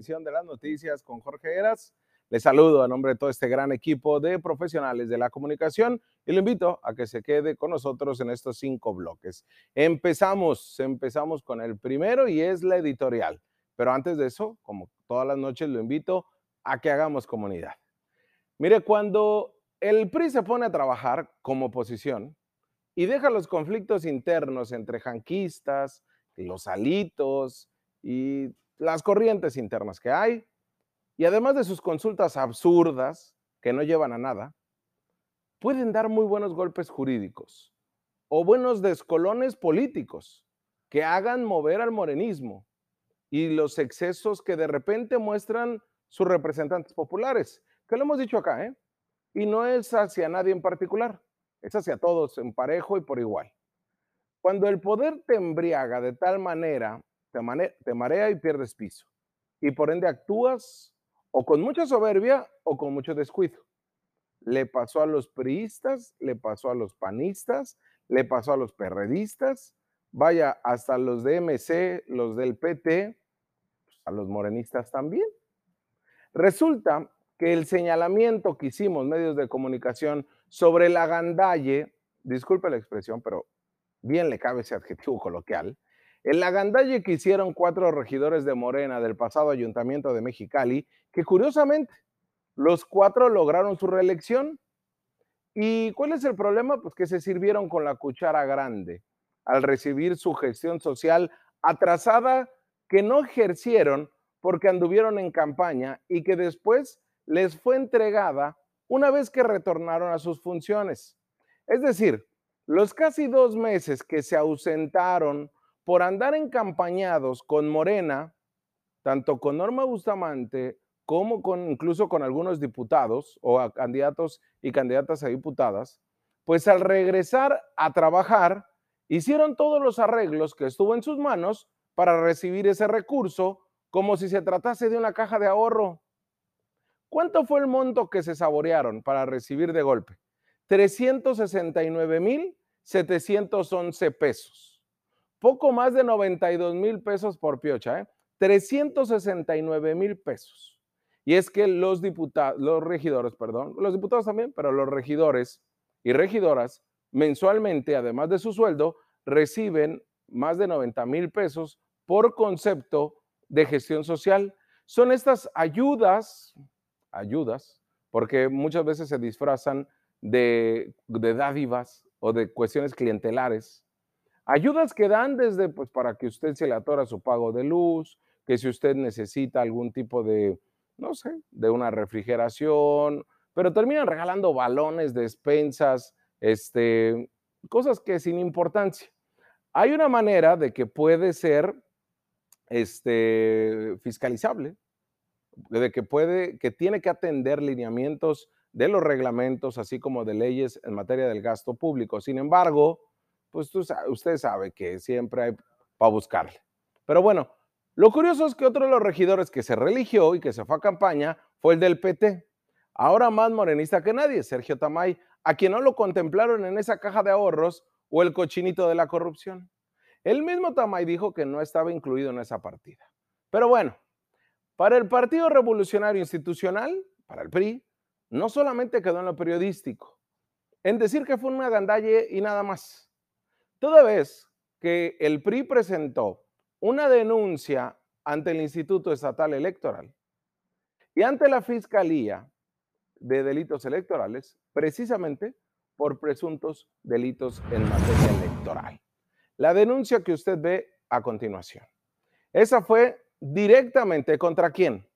De las noticias con Jorge Eras. Les saludo a nombre de todo este gran equipo de profesionales de la comunicación y lo invito a que se quede con nosotros en estos cinco bloques. Empezamos, empezamos con el primero y es la editorial. Pero antes de eso, como todas las noches, lo invito a que hagamos comunidad. Mire, cuando el PRI se pone a trabajar como oposición y deja los conflictos internos entre janquistas, los alitos y las corrientes internas que hay, y además de sus consultas absurdas, que no llevan a nada, pueden dar muy buenos golpes jurídicos o buenos descolones políticos que hagan mover al morenismo y los excesos que de repente muestran sus representantes populares, que lo hemos dicho acá, ¿eh? Y no es hacia nadie en particular, es hacia todos en parejo y por igual. Cuando el poder te embriaga de tal manera, te, marea y pierdes piso, y por ende actúas o con mucha soberbia o con mucho descuido. Le pasó a los priistas, le pasó a los panistas, le pasó a los perredistas, vaya, hasta los de MC, los del PT, a los morenistas también. Resulta que el señalamiento que hicimos medios de comunicación sobre la gandalle, disculpe la expresión, pero bien le cabe ese adjetivo coloquial, el agandalle que hicieron cuatro regidores de Morena del pasado ayuntamiento de Mexicali, que curiosamente los cuatro lograron su reelección. ¿Y cuál es el problema? Pues que se sirvieron con la cuchara grande al recibir su gestión social atrasada que no ejercieron porque anduvieron en campaña y que después les fue entregada una vez que retornaron a sus funciones. Es decir, los casi dos meses que se ausentaron por andar encampañados con Morena, tanto con Norma Bustamante como con incluso con algunos diputados o candidatos y candidatas a diputadas, pues al regresar a trabajar, hicieron todos los arreglos que estuvo en sus manos para recibir ese recurso como si se tratase de una caja de ahorro. ¿Cuánto fue el monto que se saborearon para recibir de golpe? 369,711 pesos poco más de 92 mil pesos por piocha, ¿eh? 369 mil pesos. Y es que los diputados, los regidores, perdón, los diputados también, pero los regidores y regidoras mensualmente, además de su sueldo, reciben más de 90 mil pesos por concepto de gestión social. Son estas ayudas, ayudas, porque muchas veces se disfrazan de dádivas o de cuestiones clientelares, Ayudas que dan desde, pues, para que usted se le atora su pago de luz, que si usted necesita algún tipo de, no sé, de una refrigeración, pero terminan regalando balones, despensas, este, cosas que sin importancia. Hay una manera de que puede ser este, fiscalizable, de que puede, que tiene que atender lineamientos de los reglamentos, así como de leyes en materia del gasto público. Sin embargo, pues usted sabe que siempre hay para buscarle. Pero bueno, lo curioso es que otro de los regidores que se religió y que se fue a campaña fue el del PT. Ahora más morenista que nadie, Sergio Tamay, a quien no lo contemplaron en esa caja de ahorros o el cochinito de la corrupción. El mismo Tamay dijo que no estaba incluido en esa partida. Pero bueno, para el Partido Revolucionario Institucional, para el PRI, no solamente quedó en lo periodístico, en decir que fue una gandalle y nada más. Toda vez que el PRI presentó una denuncia ante el Instituto Estatal Electoral y ante la Fiscalía de Delitos Electorales, precisamente por presuntos delitos en materia electoral. La denuncia que usted ve a continuación. Esa fue directamente contra quién?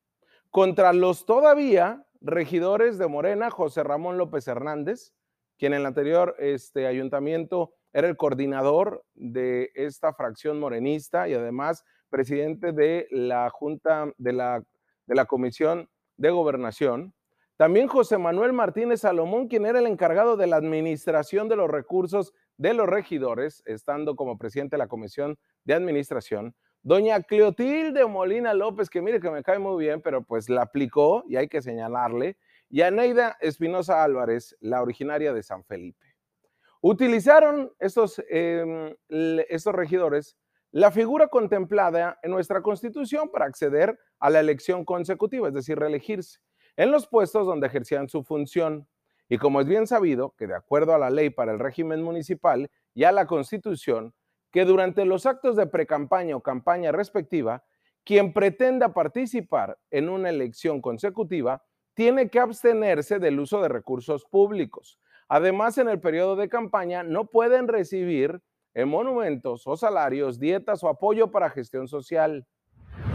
Contra los todavía regidores de Morena, José Ramón López Hernández, quien en el anterior este, ayuntamiento era el coordinador de esta fracción morenista y además presidente de la Junta de la, de la Comisión de Gobernación. También José Manuel Martínez Salomón, quien era el encargado de la administración de los recursos de los regidores, estando como presidente de la Comisión de Administración. Doña Cleotilde Molina López, que mire que me cae muy bien, pero pues la aplicó y hay que señalarle. Y Aneida Espinosa Álvarez, la originaria de San Felipe. Utilizaron estos, em, estos regidores la figura contemplada en nuestra constitución para acceder a la elección consecutiva, es decir, reelegirse, en los puestos donde ejercían su función. Y como es bien sabido que de acuerdo a la ley para el régimen municipal y a la constitución, que durante los actos de precampaña o campaña respectiva, quien pretenda participar en una elección consecutiva tiene que abstenerse del uso de recursos públicos. Además, en el periodo de campaña no pueden recibir en monumentos o salarios, dietas o apoyo para gestión social.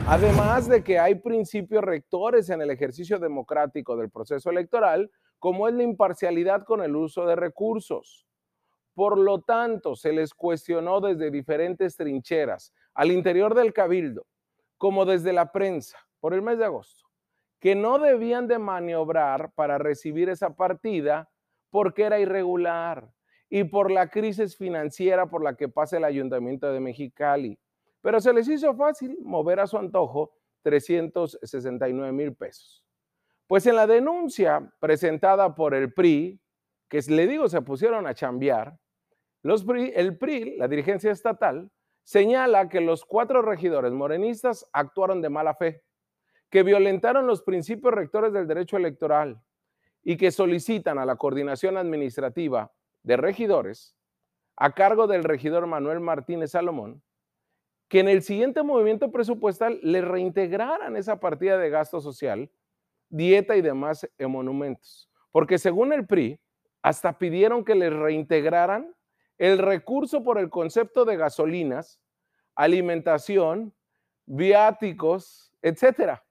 Además de que hay principios rectores en el ejercicio democrático del proceso electoral, como es la imparcialidad con el uso de recursos. Por lo tanto, se les cuestionó desde diferentes trincheras, al interior del cabildo, como desde la prensa, por el mes de agosto, que no debían de maniobrar para recibir esa partida porque era irregular y por la crisis financiera por la que pasa el ayuntamiento de Mexicali. Pero se les hizo fácil mover a su antojo 369 mil pesos. Pues en la denuncia presentada por el PRI, que le digo se pusieron a chambear, el PRI, la dirigencia estatal, señala que los cuatro regidores morenistas actuaron de mala fe, que violentaron los principios rectores del derecho electoral y que solicitan a la coordinación administrativa de regidores a cargo del regidor Manuel Martínez Salomón que en el siguiente movimiento presupuestal le reintegraran esa partida de gasto social, dieta y demás monumentos. Porque según el PRI, hasta pidieron que les reintegraran el recurso por el concepto de gasolinas, alimentación, viáticos, etcétera.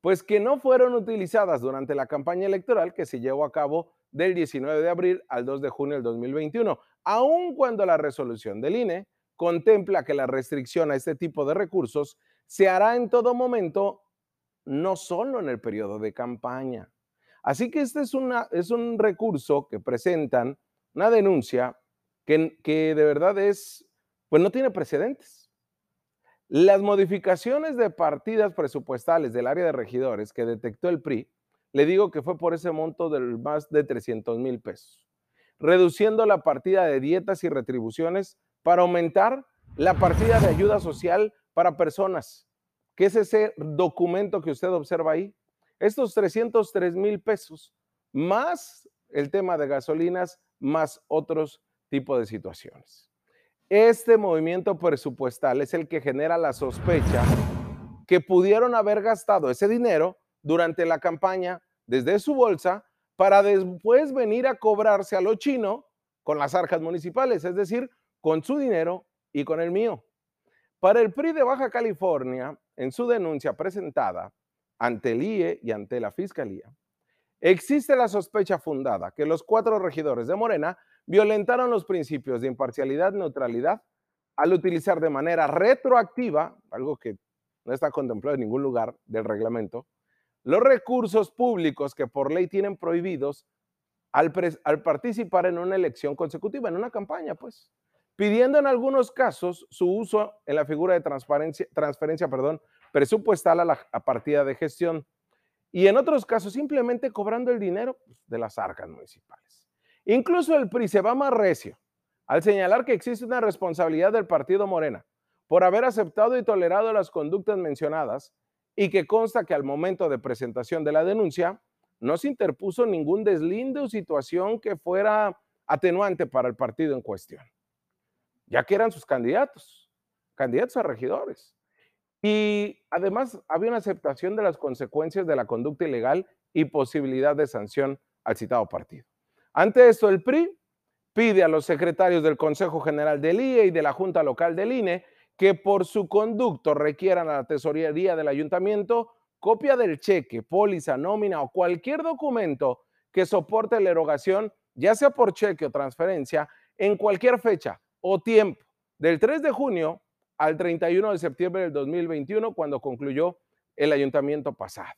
Pues que no fueron utilizadas durante la campaña electoral que se llevó a cabo del 19 de abril al 2 de junio del 2021, aun cuando la resolución del INE contempla que la restricción a este tipo de recursos se hará en todo momento, no solo en el periodo de campaña. Así que este es, una, es un recurso que presentan, una denuncia que, que de verdad es, pues no tiene precedentes. Las modificaciones de partidas presupuestales del área de regidores que detectó el PRI le digo que fue por ese monto de más de 300 mil pesos, reduciendo la partida de dietas y retribuciones para aumentar la partida de ayuda social para personas, que es ese documento que usted observa ahí. Estos 303 mil pesos, más el tema de gasolinas, más otros tipos de situaciones. Este movimiento presupuestal es el que genera la sospecha que pudieron haber gastado ese dinero durante la campaña desde su bolsa para después venir a cobrarse a lo chino con las arcas municipales, es decir, con su dinero y con el mío. Para el PRI de Baja California, en su denuncia presentada ante el IE y ante la Fiscalía, existe la sospecha fundada que los cuatro regidores de Morena violentaron los principios de imparcialidad neutralidad al utilizar de manera retroactiva, algo que no está contemplado en ningún lugar del reglamento, los recursos públicos que por ley tienen prohibidos al, participar en una elección consecutiva, en una campaña, pues, pidiendo en algunos casos su uso en la figura de transferencia perdón, presupuestal a la partida de gestión y en otros casos simplemente cobrando el dinero pues, de las arcas municipales. Incluso el PRI se va más recio al señalar que existe una responsabilidad del partido Morena por haber aceptado y tolerado las conductas mencionadas y que consta que al momento de presentación de la denuncia no se interpuso ningún deslinde o situación que fuera atenuante para el partido en cuestión, ya que eran sus candidatos, candidatos a regidores. Y además había una aceptación de las consecuencias de la conducta ilegal y posibilidad de sanción al citado partido. Ante esto, el PRI pide a los secretarios del Consejo General del IE y de la Junta Local del INE que por su conducto requieran a la tesorería del ayuntamiento copia del cheque, póliza, nómina o cualquier documento que soporte la erogación, ya sea por cheque o transferencia, en cualquier fecha o tiempo, del 3 de junio al 31 de septiembre del 2021, cuando concluyó el ayuntamiento pasado,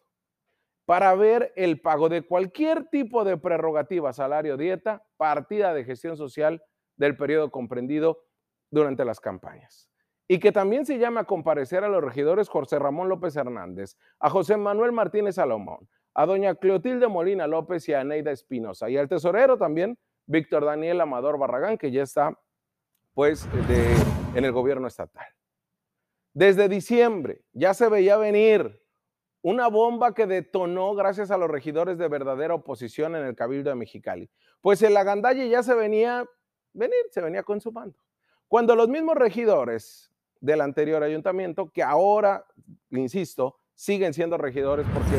para ver el pago de cualquier tipo de prerrogativa, salario, dieta, partida de gestión social del periodo comprendido durante las campañas y que también se llama a comparecer a los regidores José Ramón López Hernández, a José Manuel Martínez Salomón, a doña Cleotilde Molina López y a Neida Espinosa, y al tesorero también, Víctor Daniel Amador Barragán, que ya está pues de, en el gobierno estatal. Desde diciembre ya se veía venir una bomba que detonó gracias a los regidores de verdadera oposición en el Cabildo de Mexicali. Pues el agandalle ya se venía venir, se venía consumando. Cuando los mismos regidores del anterior ayuntamiento, que ahora, insisto, siguen siendo regidores porque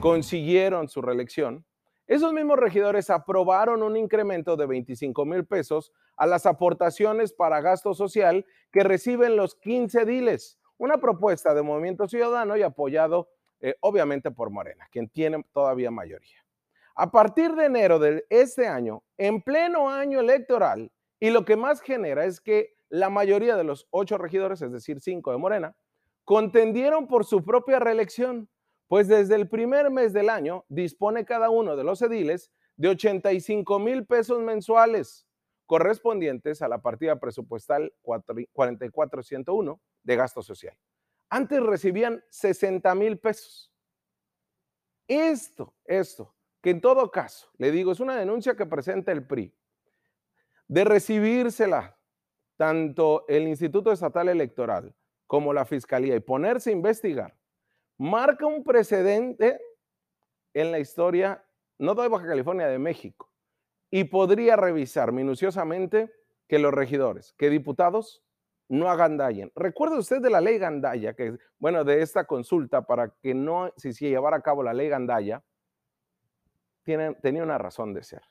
consiguieron su reelección, esos mismos regidores aprobaron un incremento de 25 mil pesos a las aportaciones para gasto social que reciben los 15 diles, una propuesta de Movimiento Ciudadano y apoyado eh, obviamente por Morena, quien tiene todavía mayoría. A partir de enero de este año, en pleno año electoral, y lo que más genera es que la mayoría de los ocho regidores, es decir, cinco de Morena, contendieron por su propia reelección, pues desde el primer mes del año dispone cada uno de los ediles de 85 mil pesos mensuales correspondientes a la partida presupuestal 4401 de gasto social. Antes recibían 60 mil pesos. Esto, esto, que en todo caso, le digo, es una denuncia que presenta el PRI, de recibírsela tanto el Instituto Estatal Electoral como la Fiscalía y ponerse a investigar, marca un precedente en la historia, no de Baja California, de México, y podría revisar minuciosamente que los regidores, que diputados no agandallen. Recuerde usted de la ley Gandaya, que bueno, de esta consulta para que no, si se llevara a cabo la ley Gandaya, tiene, tenía una razón de ser.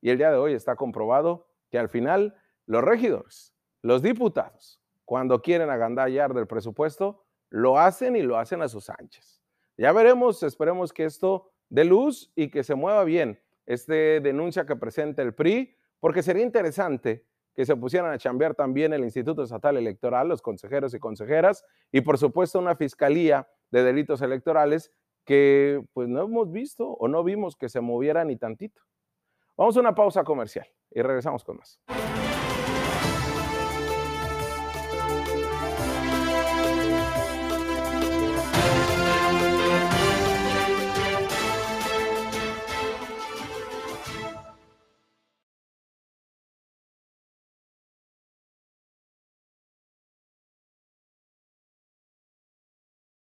Y el día de hoy está comprobado que al final los regidores, los diputados, cuando quieren agandallar del presupuesto, lo hacen y lo hacen a sus anchas. Ya veremos, esperemos que esto dé luz y que se mueva bien este denuncia que presenta el PRI, porque sería interesante que se pusieran a chambear también el Instituto Estatal Electoral, los consejeros y consejeras, y por supuesto una fiscalía de delitos electorales que pues no hemos visto o no vimos que se moviera ni tantito. Vamos a una pausa comercial y regresamos con más.